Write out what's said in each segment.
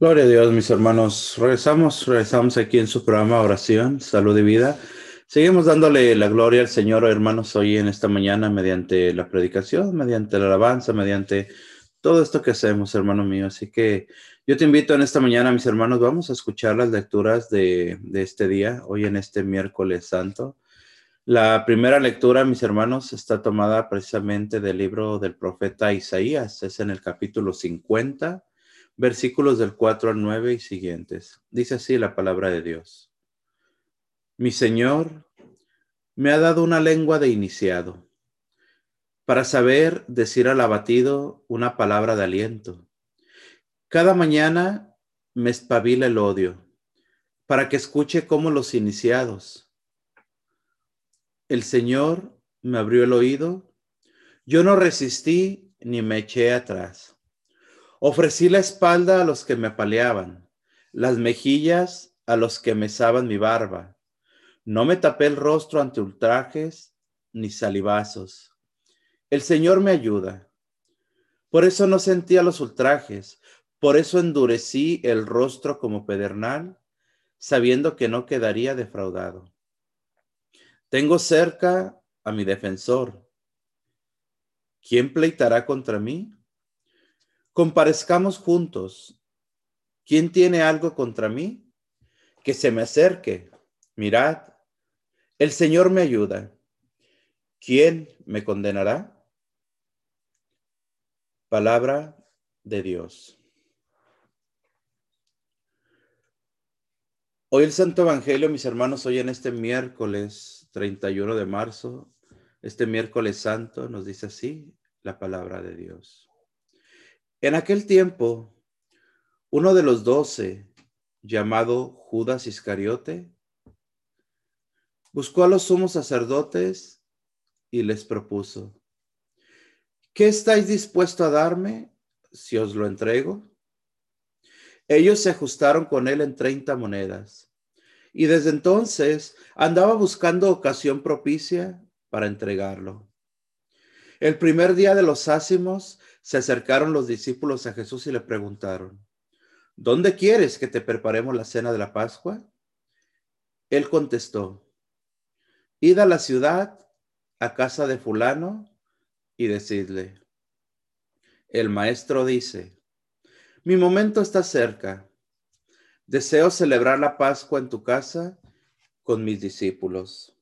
Gloria a Dios, mis hermanos. Regresamos, regresamos aquí en su programa Oración, Salud y Vida. Seguimos dándole la gloria al Señor, hermanos, hoy en esta mañana mediante la predicación, mediante la alabanza, mediante todo esto que hacemos, hermano mío. Así que yo te invito en esta mañana, mis hermanos, vamos a escuchar las lecturas de, de este día, hoy en este miércoles santo. La primera lectura, mis hermanos, está tomada precisamente del libro del profeta Isaías, es en el capítulo 50 versículos del 4 al 9 y siguientes. Dice así la palabra de Dios. Mi Señor me ha dado una lengua de iniciado para saber decir al abatido una palabra de aliento. Cada mañana me espabila el odio para que escuche como los iniciados. El Señor me abrió el oído, yo no resistí ni me eché atrás. Ofrecí la espalda a los que me apaleaban, las mejillas a los que mesaban mi barba. No me tapé el rostro ante ultrajes ni salivazos. El Señor me ayuda. Por eso no sentía los ultrajes, por eso endurecí el rostro como pedernal, sabiendo que no quedaría defraudado. Tengo cerca a mi defensor. ¿Quién pleitará contra mí? Comparezcamos juntos. ¿Quién tiene algo contra mí? Que se me acerque. Mirad, el Señor me ayuda. ¿Quién me condenará? Palabra de Dios. Hoy el Santo Evangelio, mis hermanos, hoy en este miércoles 31 de marzo, este miércoles santo, nos dice así la palabra de Dios. En aquel tiempo, uno de los doce, llamado Judas Iscariote, buscó a los sumos sacerdotes y les propuso, ¿qué estáis dispuesto a darme si os lo entrego? Ellos se ajustaron con él en treinta monedas y desde entonces andaba buscando ocasión propicia para entregarlo. El primer día de los ácimos se acercaron los discípulos a Jesús y le preguntaron, ¿dónde quieres que te preparemos la cena de la Pascua? Él contestó, id a la ciudad, a casa de fulano, y decidle, el maestro dice, mi momento está cerca, deseo celebrar la Pascua en tu casa con mis discípulos.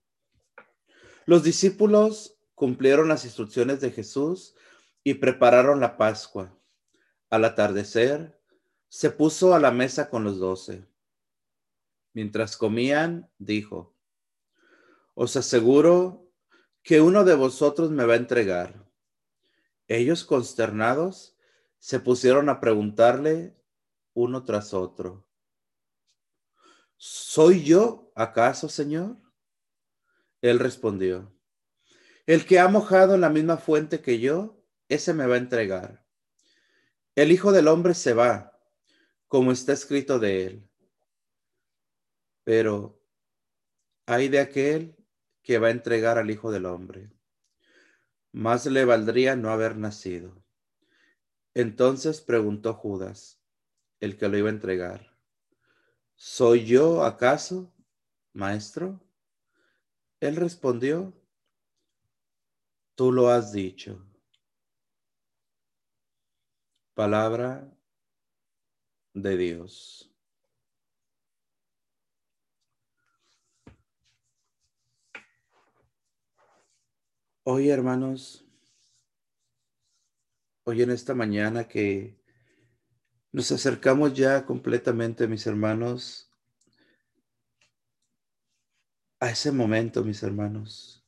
Los discípulos cumplieron las instrucciones de Jesús y prepararon la Pascua. Al atardecer, se puso a la mesa con los doce. Mientras comían, dijo, os aseguro que uno de vosotros me va a entregar. Ellos, consternados, se pusieron a preguntarle uno tras otro, ¿soy yo acaso, Señor? Él respondió, el que ha mojado en la misma fuente que yo, ese me va a entregar. El Hijo del Hombre se va, como está escrito de él. Pero hay de aquel que va a entregar al Hijo del Hombre. Más le valdría no haber nacido. Entonces preguntó Judas, el que lo iba a entregar, ¿soy yo acaso, maestro? Él respondió, tú lo has dicho. Palabra de Dios. Hoy, hermanos, hoy en esta mañana que nos acercamos ya completamente, mis hermanos, a ese momento, mis hermanos,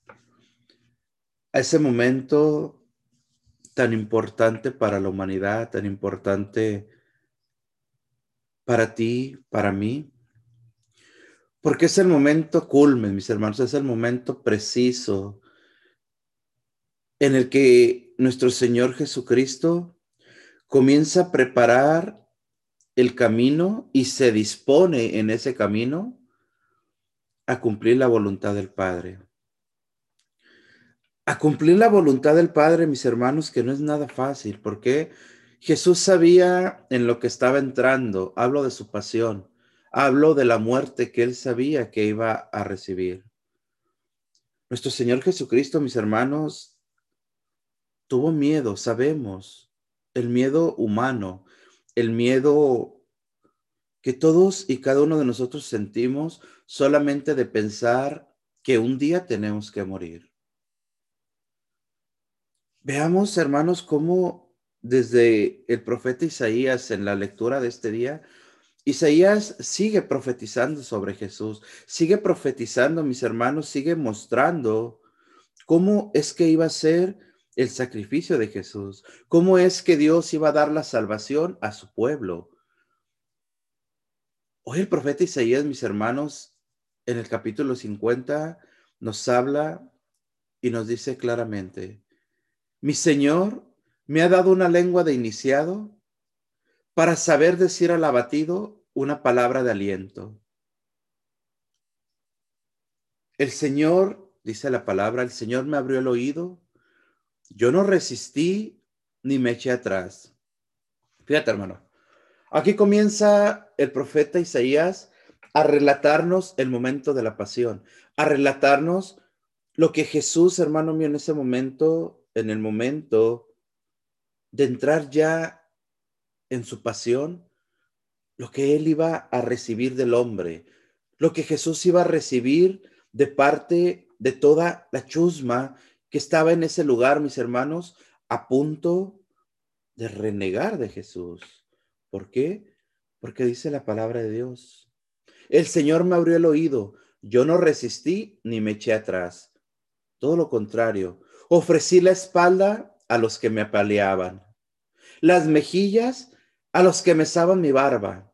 a ese momento tan importante para la humanidad, tan importante para ti, para mí, porque es el momento culmen, mis hermanos, es el momento preciso en el que nuestro Señor Jesucristo comienza a preparar el camino y se dispone en ese camino a cumplir la voluntad del Padre a cumplir la voluntad del Padre, mis hermanos, que no es nada fácil. ¿Por qué? Jesús sabía en lo que estaba entrando. Hablo de su pasión. Hablo de la muerte que él sabía que iba a recibir. Nuestro Señor Jesucristo, mis hermanos, tuvo miedo, sabemos, el miedo humano, el miedo que todos y cada uno de nosotros sentimos solamente de pensar que un día tenemos que morir. Veamos, hermanos, cómo desde el profeta Isaías en la lectura de este día, Isaías sigue profetizando sobre Jesús, sigue profetizando, mis hermanos, sigue mostrando cómo es que iba a ser el sacrificio de Jesús, cómo es que Dios iba a dar la salvación a su pueblo. Hoy el profeta Isaías, mis hermanos, en el capítulo 50 nos habla y nos dice claramente, mi Señor me ha dado una lengua de iniciado para saber decir al abatido una palabra de aliento. El Señor, dice la palabra, el Señor me abrió el oído, yo no resistí ni me eché atrás. Fíjate, hermano, aquí comienza el profeta Isaías a relatarnos el momento de la pasión, a relatarnos lo que Jesús, hermano mío, en ese momento en el momento de entrar ya en su pasión, lo que él iba a recibir del hombre, lo que Jesús iba a recibir de parte de toda la chusma que estaba en ese lugar, mis hermanos, a punto de renegar de Jesús. ¿Por qué? Porque dice la palabra de Dios. El Señor me abrió el oído, yo no resistí ni me eché atrás. Todo lo contrario, Ofrecí la espalda a los que me apaleaban, las mejillas a los que mesaban mi barba.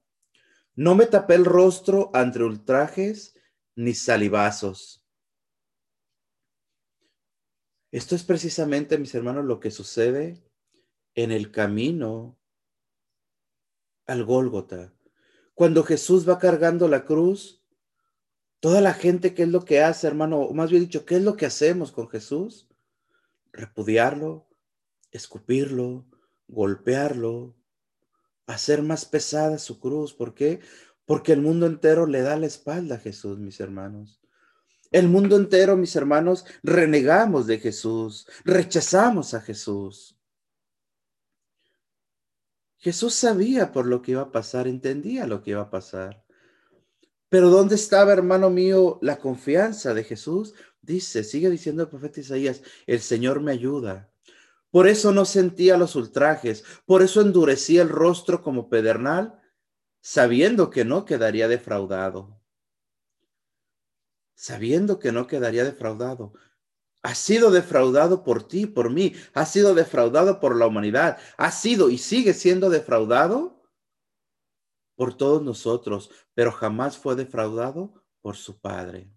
No me tapé el rostro entre ultrajes ni salivazos. Esto es precisamente, mis hermanos, lo que sucede en el camino al Gólgota. Cuando Jesús va cargando la cruz, toda la gente, ¿qué es lo que hace, hermano? O más bien dicho, ¿qué es lo que hacemos con Jesús? Repudiarlo, escupirlo, golpearlo, hacer más pesada su cruz. ¿Por qué? Porque el mundo entero le da la espalda a Jesús, mis hermanos. El mundo entero, mis hermanos, renegamos de Jesús, rechazamos a Jesús. Jesús sabía por lo que iba a pasar, entendía lo que iba a pasar. Pero ¿dónde estaba, hermano mío, la confianza de Jesús? Dice, sigue diciendo el profeta Isaías, el Señor me ayuda. Por eso no sentía los ultrajes, por eso endurecía el rostro como pedernal, sabiendo que no quedaría defraudado. Sabiendo que no quedaría defraudado. Ha sido defraudado por ti, por mí, ha sido defraudado por la humanidad, ha sido y sigue siendo defraudado por todos nosotros, pero jamás fue defraudado por su Padre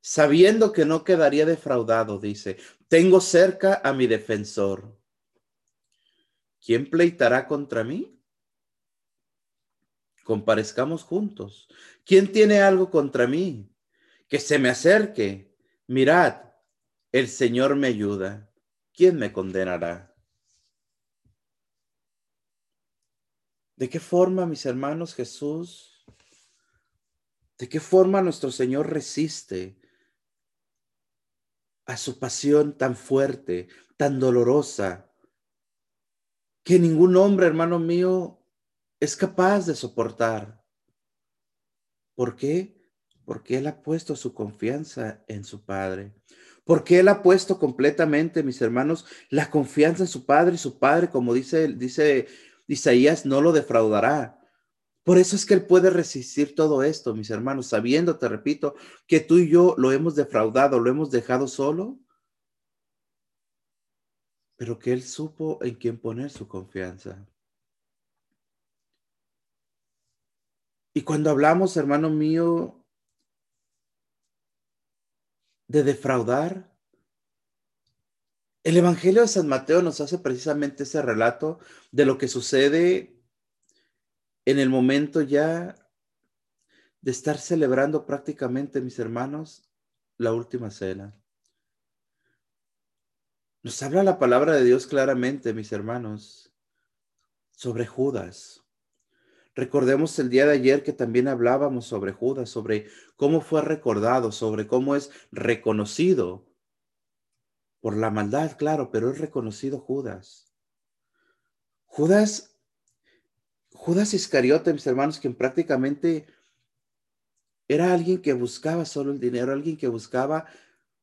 sabiendo que no quedaría defraudado, dice, tengo cerca a mi defensor. ¿Quién pleitará contra mí? Comparezcamos juntos. ¿Quién tiene algo contra mí? Que se me acerque. Mirad, el Señor me ayuda. ¿Quién me condenará? ¿De qué forma, mis hermanos, Jesús? ¿De qué forma nuestro Señor resiste a su pasión tan fuerte, tan dolorosa, que ningún hombre, hermano mío, es capaz de soportar. ¿Por qué? Porque Él ha puesto su confianza en su Padre. Porque Él ha puesto completamente, mis hermanos, la confianza en su Padre y su Padre, como dice, dice Isaías, no lo defraudará. Por eso es que Él puede resistir todo esto, mis hermanos, sabiendo, te repito, que tú y yo lo hemos defraudado, lo hemos dejado solo, pero que Él supo en quién poner su confianza. Y cuando hablamos, hermano mío, de defraudar, el Evangelio de San Mateo nos hace precisamente ese relato de lo que sucede en el momento ya de estar celebrando prácticamente, mis hermanos, la última cena. Nos habla la palabra de Dios claramente, mis hermanos, sobre Judas. Recordemos el día de ayer que también hablábamos sobre Judas, sobre cómo fue recordado, sobre cómo es reconocido por la maldad, claro, pero es reconocido Judas. Judas, Judas Iscariote, mis hermanos, quien prácticamente era alguien que buscaba solo el dinero, alguien que buscaba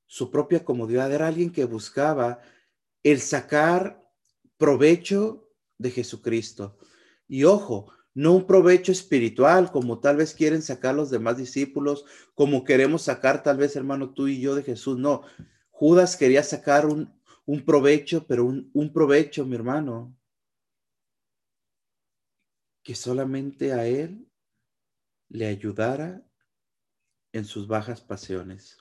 su propia comodidad, era alguien que buscaba el sacar provecho de Jesucristo. Y ojo, no un provecho espiritual como tal vez quieren sacar los demás discípulos, como queremos sacar tal vez, hermano, tú y yo de Jesús. No, Judas quería sacar un, provecho, pero un, un provecho, mi hermano, que solamente a él le ayudara en sus bajas pasiones.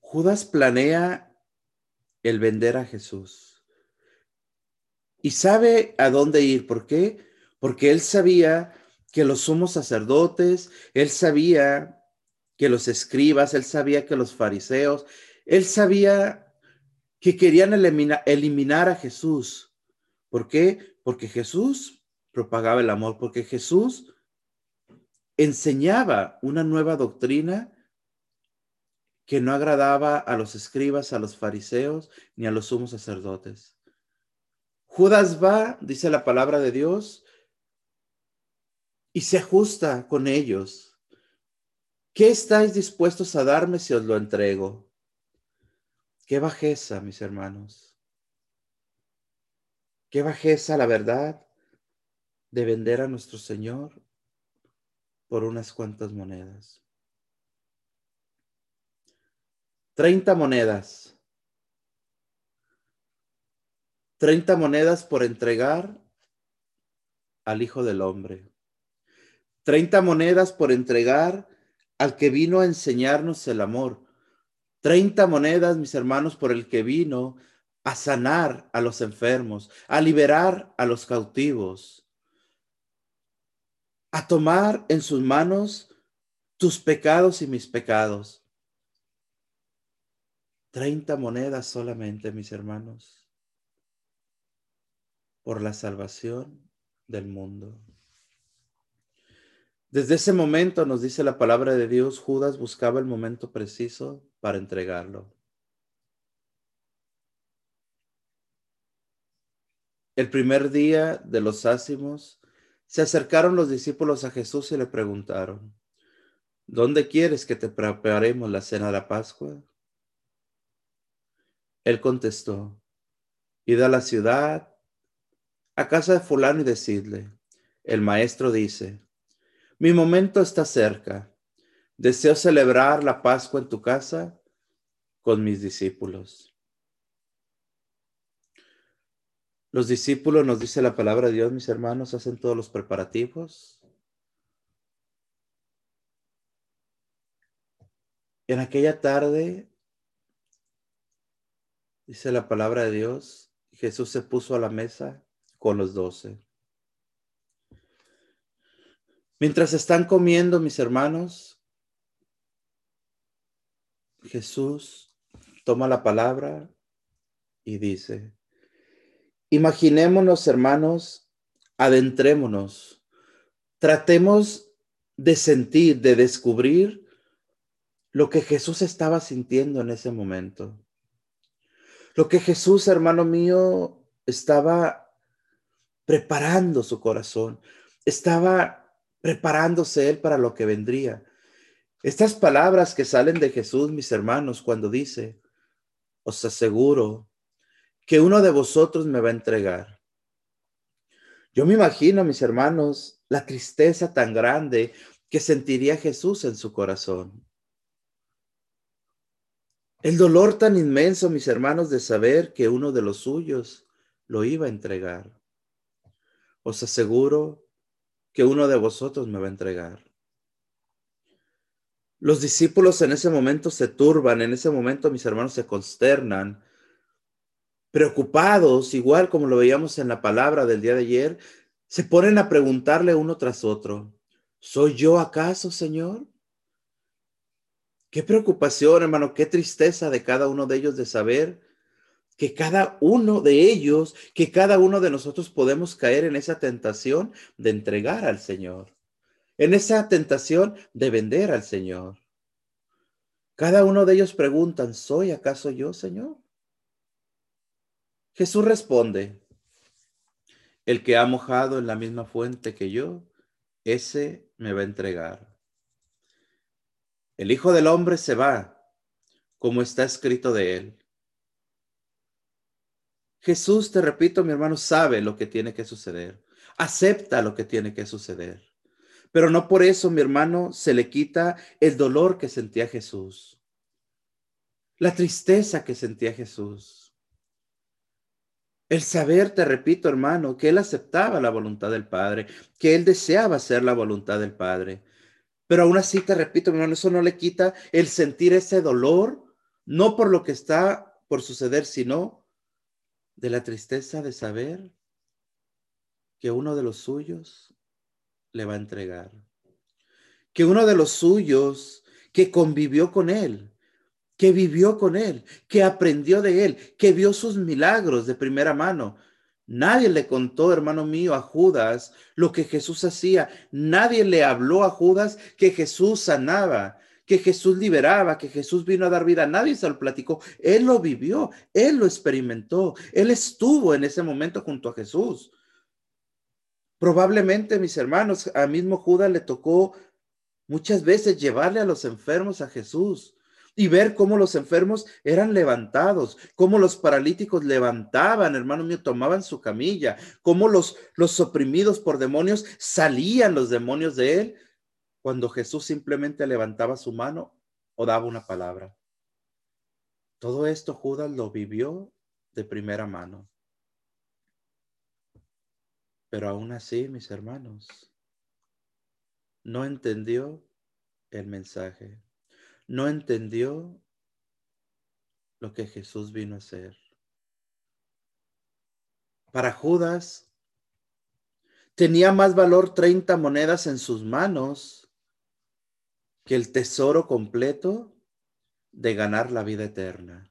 Judas planea el vender a Jesús y sabe a dónde ir. ¿Por qué? Porque él sabía que los sumos sacerdotes, él sabía que los escribas, él sabía que los fariseos, él sabía que querían eliminar, a Jesús. ¿Por qué? Porque Jesús propagaba el amor, porque Jesús enseñaba una nueva doctrina que no agradaba a los escribas, a los fariseos, ni a los sumos sacerdotes. Judas va, dice la palabra de Dios, y se ajusta con ellos. ¿Qué estáis dispuestos a darme si os lo entrego? Qué bajeza, mis hermanos. Qué bajeza, la verdad, de vender a nuestro Señor por unas cuantas monedas. 30 monedas. 30 monedas por entregar al Hijo del Hombre. 30 monedas por entregar al que vino a enseñarnos el amor. 30 monedas, mis hermanos, por el que vino a sanar a los enfermos, a liberar a los cautivos, a tomar en sus manos tus pecados y mis pecados. 30 monedas solamente, mis hermanos, por la salvación del mundo. Desde ese momento, nos dice la palabra de Dios, Judas buscaba el momento preciso para entregarlo. El primer día de los ácimos, se acercaron los discípulos a Jesús y le preguntaron, ¿dónde quieres que te preparemos la cena de la Pascua? Él contestó, id a la ciudad, a casa de fulano y decidle, el maestro dice, mi momento está cerca, deseo celebrar la Pascua en tu casa con mis discípulos. Los discípulos, nos dice la palabra de Dios, mis hermanos, hacen todos los preparativos. En aquella tarde Dice la palabra de Dios, Jesús se puso a la mesa con los doce. Mientras están comiendo, mis hermanos, Jesús toma la palabra y dice, imaginémonos, hermanos, adentrémonos, tratemos de sentir, de descubrir lo que Jesús estaba sintiendo en ese momento. Lo que Jesús, hermano mío, estaba preparando su corazón, estaba preparándose él para lo que vendría. Estas palabras que salen de Jesús, mis hermanos, cuando dice, os aseguro que uno de vosotros me va a entregar. Yo me imagino, mis hermanos, la tristeza tan grande que sentiría Jesús en su corazón. El dolor tan inmenso, mis hermanos, de saber que uno de los suyos lo iba a entregar. Os aseguro que uno de vosotros me va a entregar. Los discípulos en ese momento se turban, en ese momento mis hermanos se consternan, preocupados, igual como lo veíamos en la palabra del día de ayer, se ponen a preguntarle uno tras otro, ¿soy yo acaso, Señor? Qué preocupación, hermano, qué tristeza de cada uno de ellos de saber que cada uno de ellos, que cada uno de nosotros podemos caer en esa tentación de entregar al Señor, en esa tentación de vender al Señor. Cada uno de ellos preguntan, ¿soy acaso yo, Señor? Jesús responde, el que ha mojado en la misma fuente que yo, ese me va a entregar. El Hijo del Hombre se va, como está escrito de él. Jesús, te repito, mi hermano, sabe lo que tiene que suceder, acepta lo que tiene que suceder. Pero no por eso, mi hermano, se le quita el dolor que sentía Jesús, la tristeza que sentía Jesús. El saber, te repito, hermano, que él aceptaba la voluntad del Padre, que él deseaba hacer la voluntad del Padre. Pero aún así, te repito, hermano, eso no le quita el sentir ese dolor, no por lo que está por suceder, sino de la tristeza de saber que uno de los suyos le va a entregar. Que uno de los suyos que convivió con él, que vivió con él, que aprendió de él, que vio sus milagros de primera mano. Nadie le contó, hermano mío, a Judas lo que Jesús hacía. Nadie le habló a Judas que Jesús sanaba, que Jesús liberaba, que Jesús vino a dar vida. Nadie se lo platicó. Él lo vivió, él lo experimentó. Él estuvo en ese momento junto a Jesús. Probablemente, mis hermanos, a mismo Judas le tocó muchas veces llevarle a los enfermos a Jesús y ver cómo los enfermos eran levantados, cómo los paralíticos levantaban, hermano mío, tomaban su camilla, cómo los, los oprimidos por demonios salían los demonios de él cuando Jesús simplemente levantaba su mano o daba una palabra. Todo esto Judas lo vivió de primera mano. Pero aún así, mis hermanos, no entendió el mensaje no entendió lo que Jesús vino a hacer. Para Judas, tenía más valor 30 monedas en sus manos que el tesoro completo de ganar la vida eterna.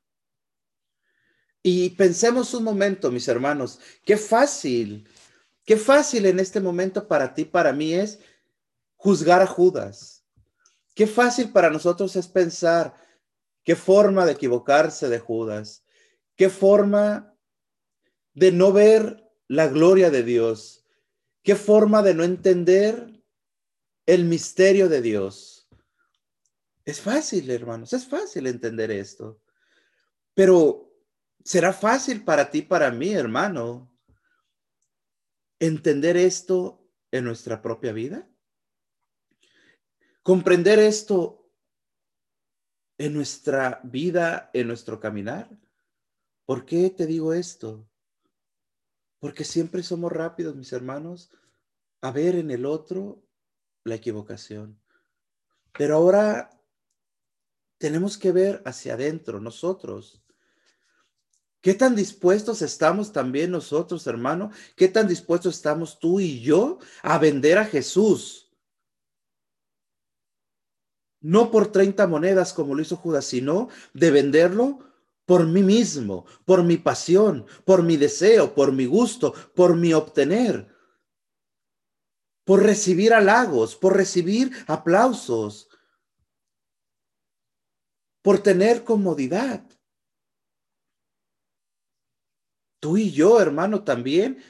Y pensemos un momento, mis hermanos, qué fácil, qué fácil en este momento para ti, para mí es juzgar a Judas Qué fácil para nosotros es pensar qué forma de equivocarse de Judas, qué forma de no ver la gloria de Dios, qué forma de no entender el misterio de Dios. Es fácil, hermanos, es fácil entender esto, pero será fácil para ti, para mí, hermano, entender esto en nuestra propia vida. Comprender esto en nuestra vida, en nuestro caminar. ¿Por qué te digo esto? Porque siempre somos rápidos, mis hermanos, a ver en el otro la equivocación. Pero ahora tenemos que ver hacia adentro nosotros. ¿Qué tan dispuestos estamos también nosotros, hermano? ¿Qué tan dispuestos estamos tú y yo a vender a Jesús? No por 30 monedas como lo hizo Judas, sino de venderlo por mí mismo, por mi pasión, por mi deseo, por mi gusto, por mi obtener, por recibir halagos, por recibir aplausos, por tener comodidad. Tú y yo, hermano, también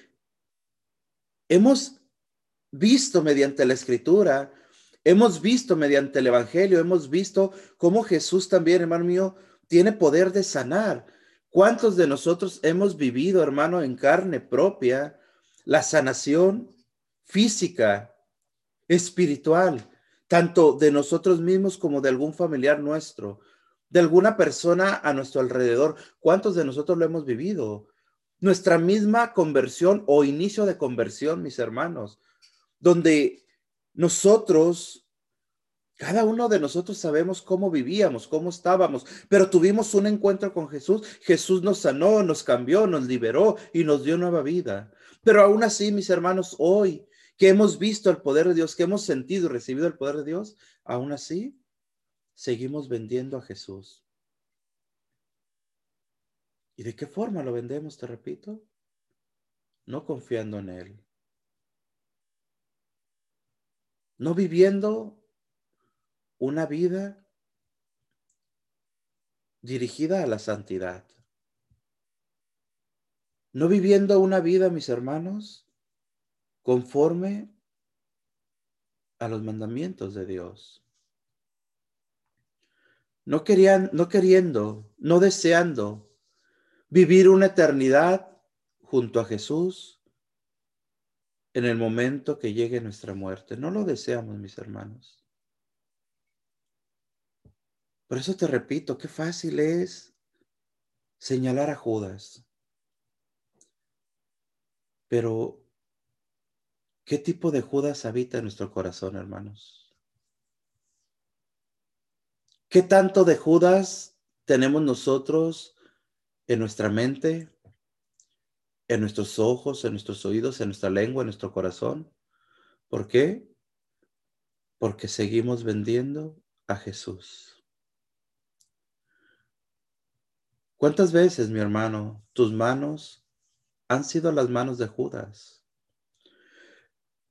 hemos visto mediante la escritura Hemos visto mediante el Evangelio, hemos visto cómo Jesús también, hermano mío, tiene poder de sanar. ¿Cuántos de nosotros hemos vivido, hermano, en carne propia la sanación física, espiritual, tanto de nosotros mismos como de algún familiar nuestro, de alguna persona a nuestro alrededor? ¿Cuántos de nosotros lo hemos vivido? Nuestra misma conversión o inicio de conversión, mis hermanos, donde nosotros, cada uno de nosotros sabemos cómo vivíamos, cómo estábamos, pero tuvimos un encuentro con Jesús. Jesús nos sanó, nos cambió, nos liberó y nos dio nueva vida. Pero aún así, mis hermanos, hoy que hemos visto el poder de Dios, que hemos sentido y recibido el poder de Dios, aún así seguimos vendiendo a Jesús. ¿Y de qué forma lo vendemos, te repito? No confiando en Él. No viviendo una vida dirigida a la santidad. No viviendo una vida, mis hermanos, conforme a los mandamientos de Dios. No, querían, no queriendo, no deseando vivir una eternidad junto a Jesús en el momento que llegue nuestra muerte. No lo deseamos, mis hermanos. Por eso te repito, qué fácil es señalar a Judas. Pero, ¿qué tipo de Judas habita en nuestro corazón, hermanos? ¿Qué tanto de Judas tenemos nosotros en nuestra mente, en nuestros ojos, en nuestros oídos, en nuestra lengua, en nuestro corazón? ¿Por qué? Porque seguimos vendiendo a Jesús. ¿Cuántas veces, mi hermano, tus manos han sido las manos de Judas?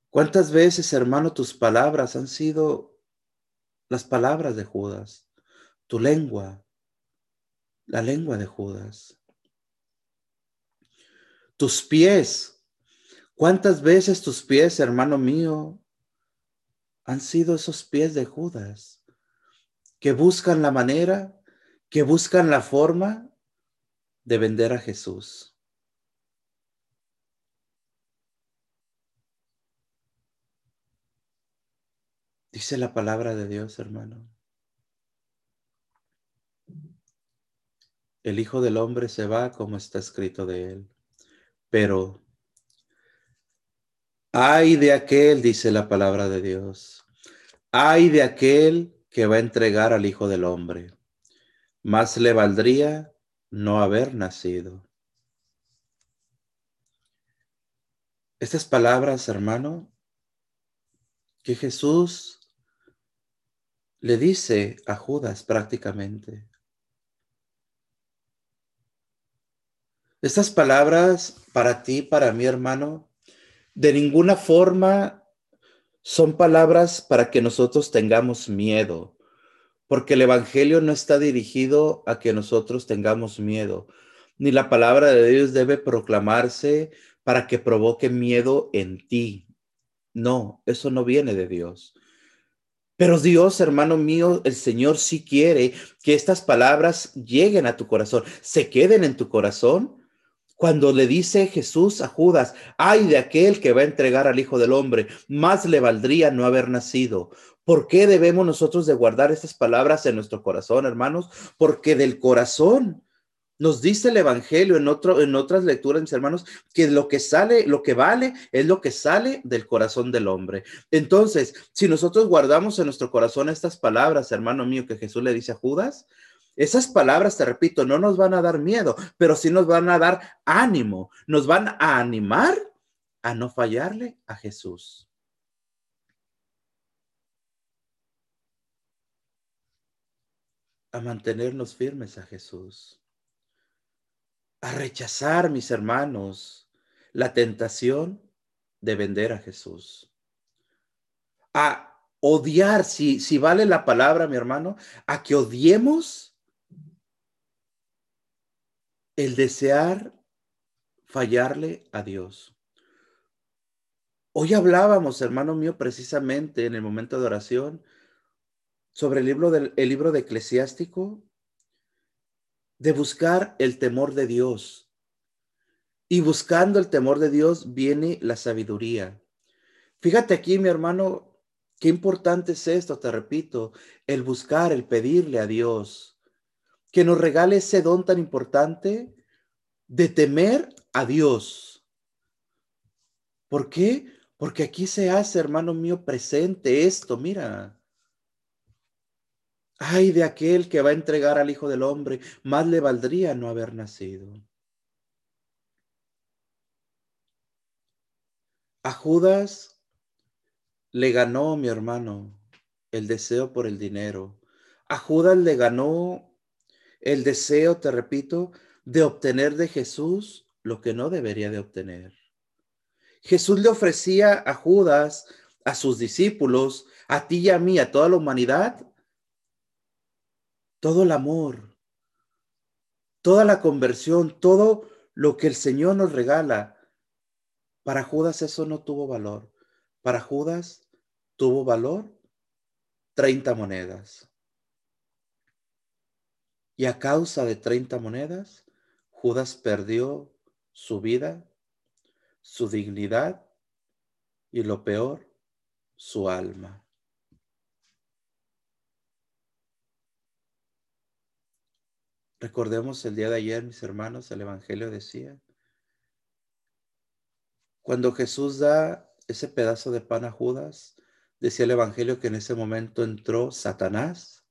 ¿Cuántas veces, hermano, tus palabras han sido las palabras de Judas? Tu lengua, la lengua de Judas. Tus pies, ¿cuántas veces tus pies, hermano mío, han sido esos pies de Judas que buscan la manera, que buscan la forma de vender a Jesús. Dice la palabra de Dios, hermano. El Hijo del Hombre se va como está escrito de él. Pero, ay de aquel, dice la palabra de Dios, ay de aquel que va a entregar al Hijo del Hombre. Más le valdría no haber nacido. Estas palabras, hermano, que Jesús le dice a Judas prácticamente. Estas palabras para ti, para mi hermano, de ninguna forma son palabras para que nosotros tengamos miedo porque el Evangelio no está dirigido a que nosotros tengamos miedo, ni la palabra de Dios debe proclamarse para que provoque miedo en ti. No, eso no viene de Dios. Pero Dios, hermano mío, el Señor sí quiere que estas palabras lleguen a tu corazón, se queden en tu corazón. Cuando le dice Jesús a Judas, ay de aquel que va a entregar al Hijo del Hombre, más le valdría no haber nacido. ¿Por qué debemos nosotros de guardar estas palabras en nuestro corazón, hermanos? Porque del corazón nos dice el evangelio en otro en otras lecturas, mis hermanos, que lo que sale, lo que vale es lo que sale del corazón del hombre. Entonces, si nosotros guardamos en nuestro corazón estas palabras, hermano mío, que Jesús le dice a Judas, esas palabras, te repito, no nos van a dar miedo, pero sí nos van a dar ánimo, nos van a animar a no fallarle a Jesús. a mantenernos firmes a Jesús, a rechazar, mis hermanos, la tentación de vender a Jesús, a odiar, si, si vale la palabra, mi hermano, a que odiemos el desear fallarle a Dios. Hoy hablábamos, hermano mío, precisamente en el momento de oración, sobre el libro, del, el libro de Eclesiástico, de buscar el temor de Dios. Y buscando el temor de Dios viene la sabiduría. Fíjate aquí, mi hermano, qué importante es esto, te repito, el buscar, el pedirle a Dios que nos regale ese don tan importante de temer a Dios. ¿Por qué? Porque aquí se hace, hermano mío, presente esto, mira. Ay de aquel que va a entregar al Hijo del Hombre, más le valdría no haber nacido. A Judas le ganó, mi hermano, el deseo por el dinero. A Judas le ganó el deseo, te repito, de obtener de Jesús lo que no debería de obtener. Jesús le ofrecía a Judas, a sus discípulos, a ti y a mí, a toda la humanidad, todo el amor, toda la conversión, todo lo que el Señor nos regala. Para Judas eso no tuvo valor. Para Judas tuvo valor 30 monedas. Y a causa de 30 monedas, Judas perdió su vida, su dignidad y lo peor, su alma. Recordemos el día de ayer, mis hermanos, el Evangelio decía, cuando Jesús da ese pedazo de pan a Judas, decía el Evangelio que en ese momento entró Satanás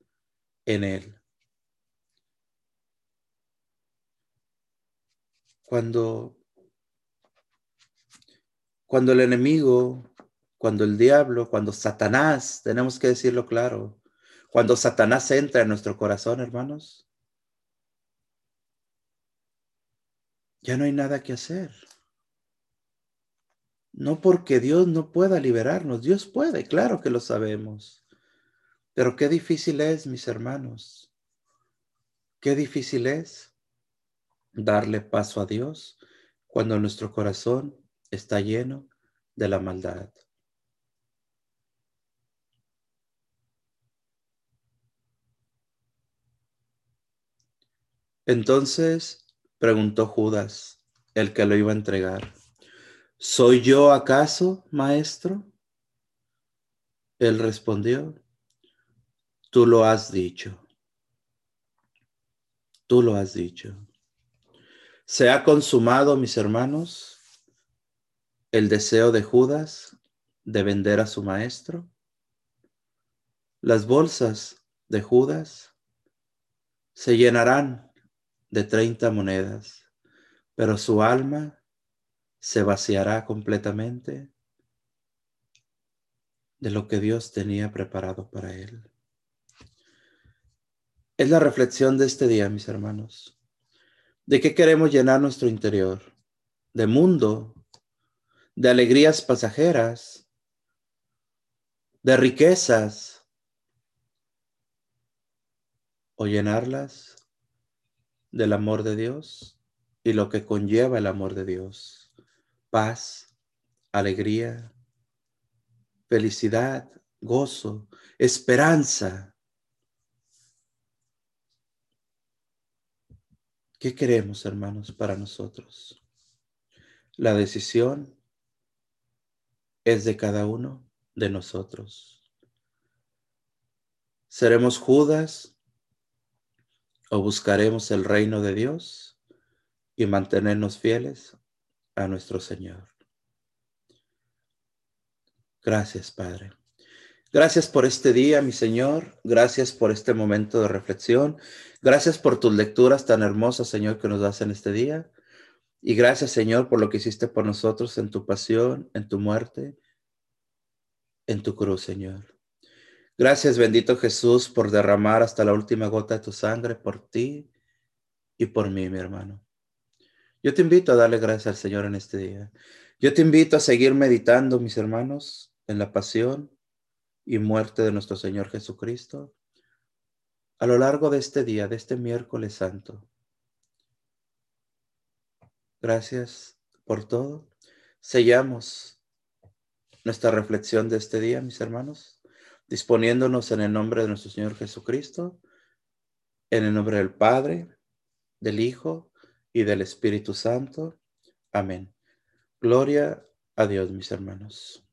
en él. Cuando, cuando el enemigo, cuando el diablo, cuando Satanás, tenemos que decirlo claro, cuando Satanás entra en nuestro corazón, hermanos, ya no hay nada que hacer. No porque Dios no pueda liberarnos, Dios puede, claro que lo sabemos. Pero qué difícil es, mis hermanos, qué difícil es darle paso a Dios cuando nuestro corazón está lleno de la maldad. Entonces preguntó Judas, el que lo iba a entregar, ¿soy yo acaso, maestro? Él respondió, tú lo has dicho, tú lo has dicho. Se ha consumado, mis hermanos, el deseo de Judas de vender a su maestro. Las bolsas de Judas se llenarán de 30 monedas, pero su alma se vaciará completamente de lo que Dios tenía preparado para él. Es la reflexión de este día, mis hermanos. ¿De qué queremos llenar nuestro interior? ¿De mundo? ¿De alegrías pasajeras? ¿De riquezas? ¿O llenarlas del amor de Dios y lo que conlleva el amor de Dios? Paz, alegría, felicidad, gozo, esperanza, ¿Qué queremos, hermanos, para nosotros? La decisión es de cada uno de nosotros. ¿Seremos Judas o buscaremos el reino de Dios y mantenernos fieles a nuestro Señor? Gracias, Padre. Gracias por este día, mi Señor. Gracias por este momento de reflexión. Gracias por tus lecturas tan hermosas, Señor, que nos das en este día. Y gracias, Señor, por lo que hiciste por nosotros en tu pasión, en tu muerte, en tu cruz, Señor. Gracias, bendito Jesús, por derramar hasta la última gota de tu sangre por ti y por mí, mi hermano. Yo te invito a darle gracias al Señor en este día. Yo te invito a seguir meditando, mis hermanos, en la pasión y muerte de nuestro Señor Jesucristo a lo largo de este día, de este miércoles santo. Gracias por todo. Sellamos nuestra reflexión de este día, mis hermanos, disponiéndonos en el nombre de nuestro Señor Jesucristo, en el nombre del Padre, del Hijo y del Espíritu Santo. Amén. Gloria a Dios, mis hermanos.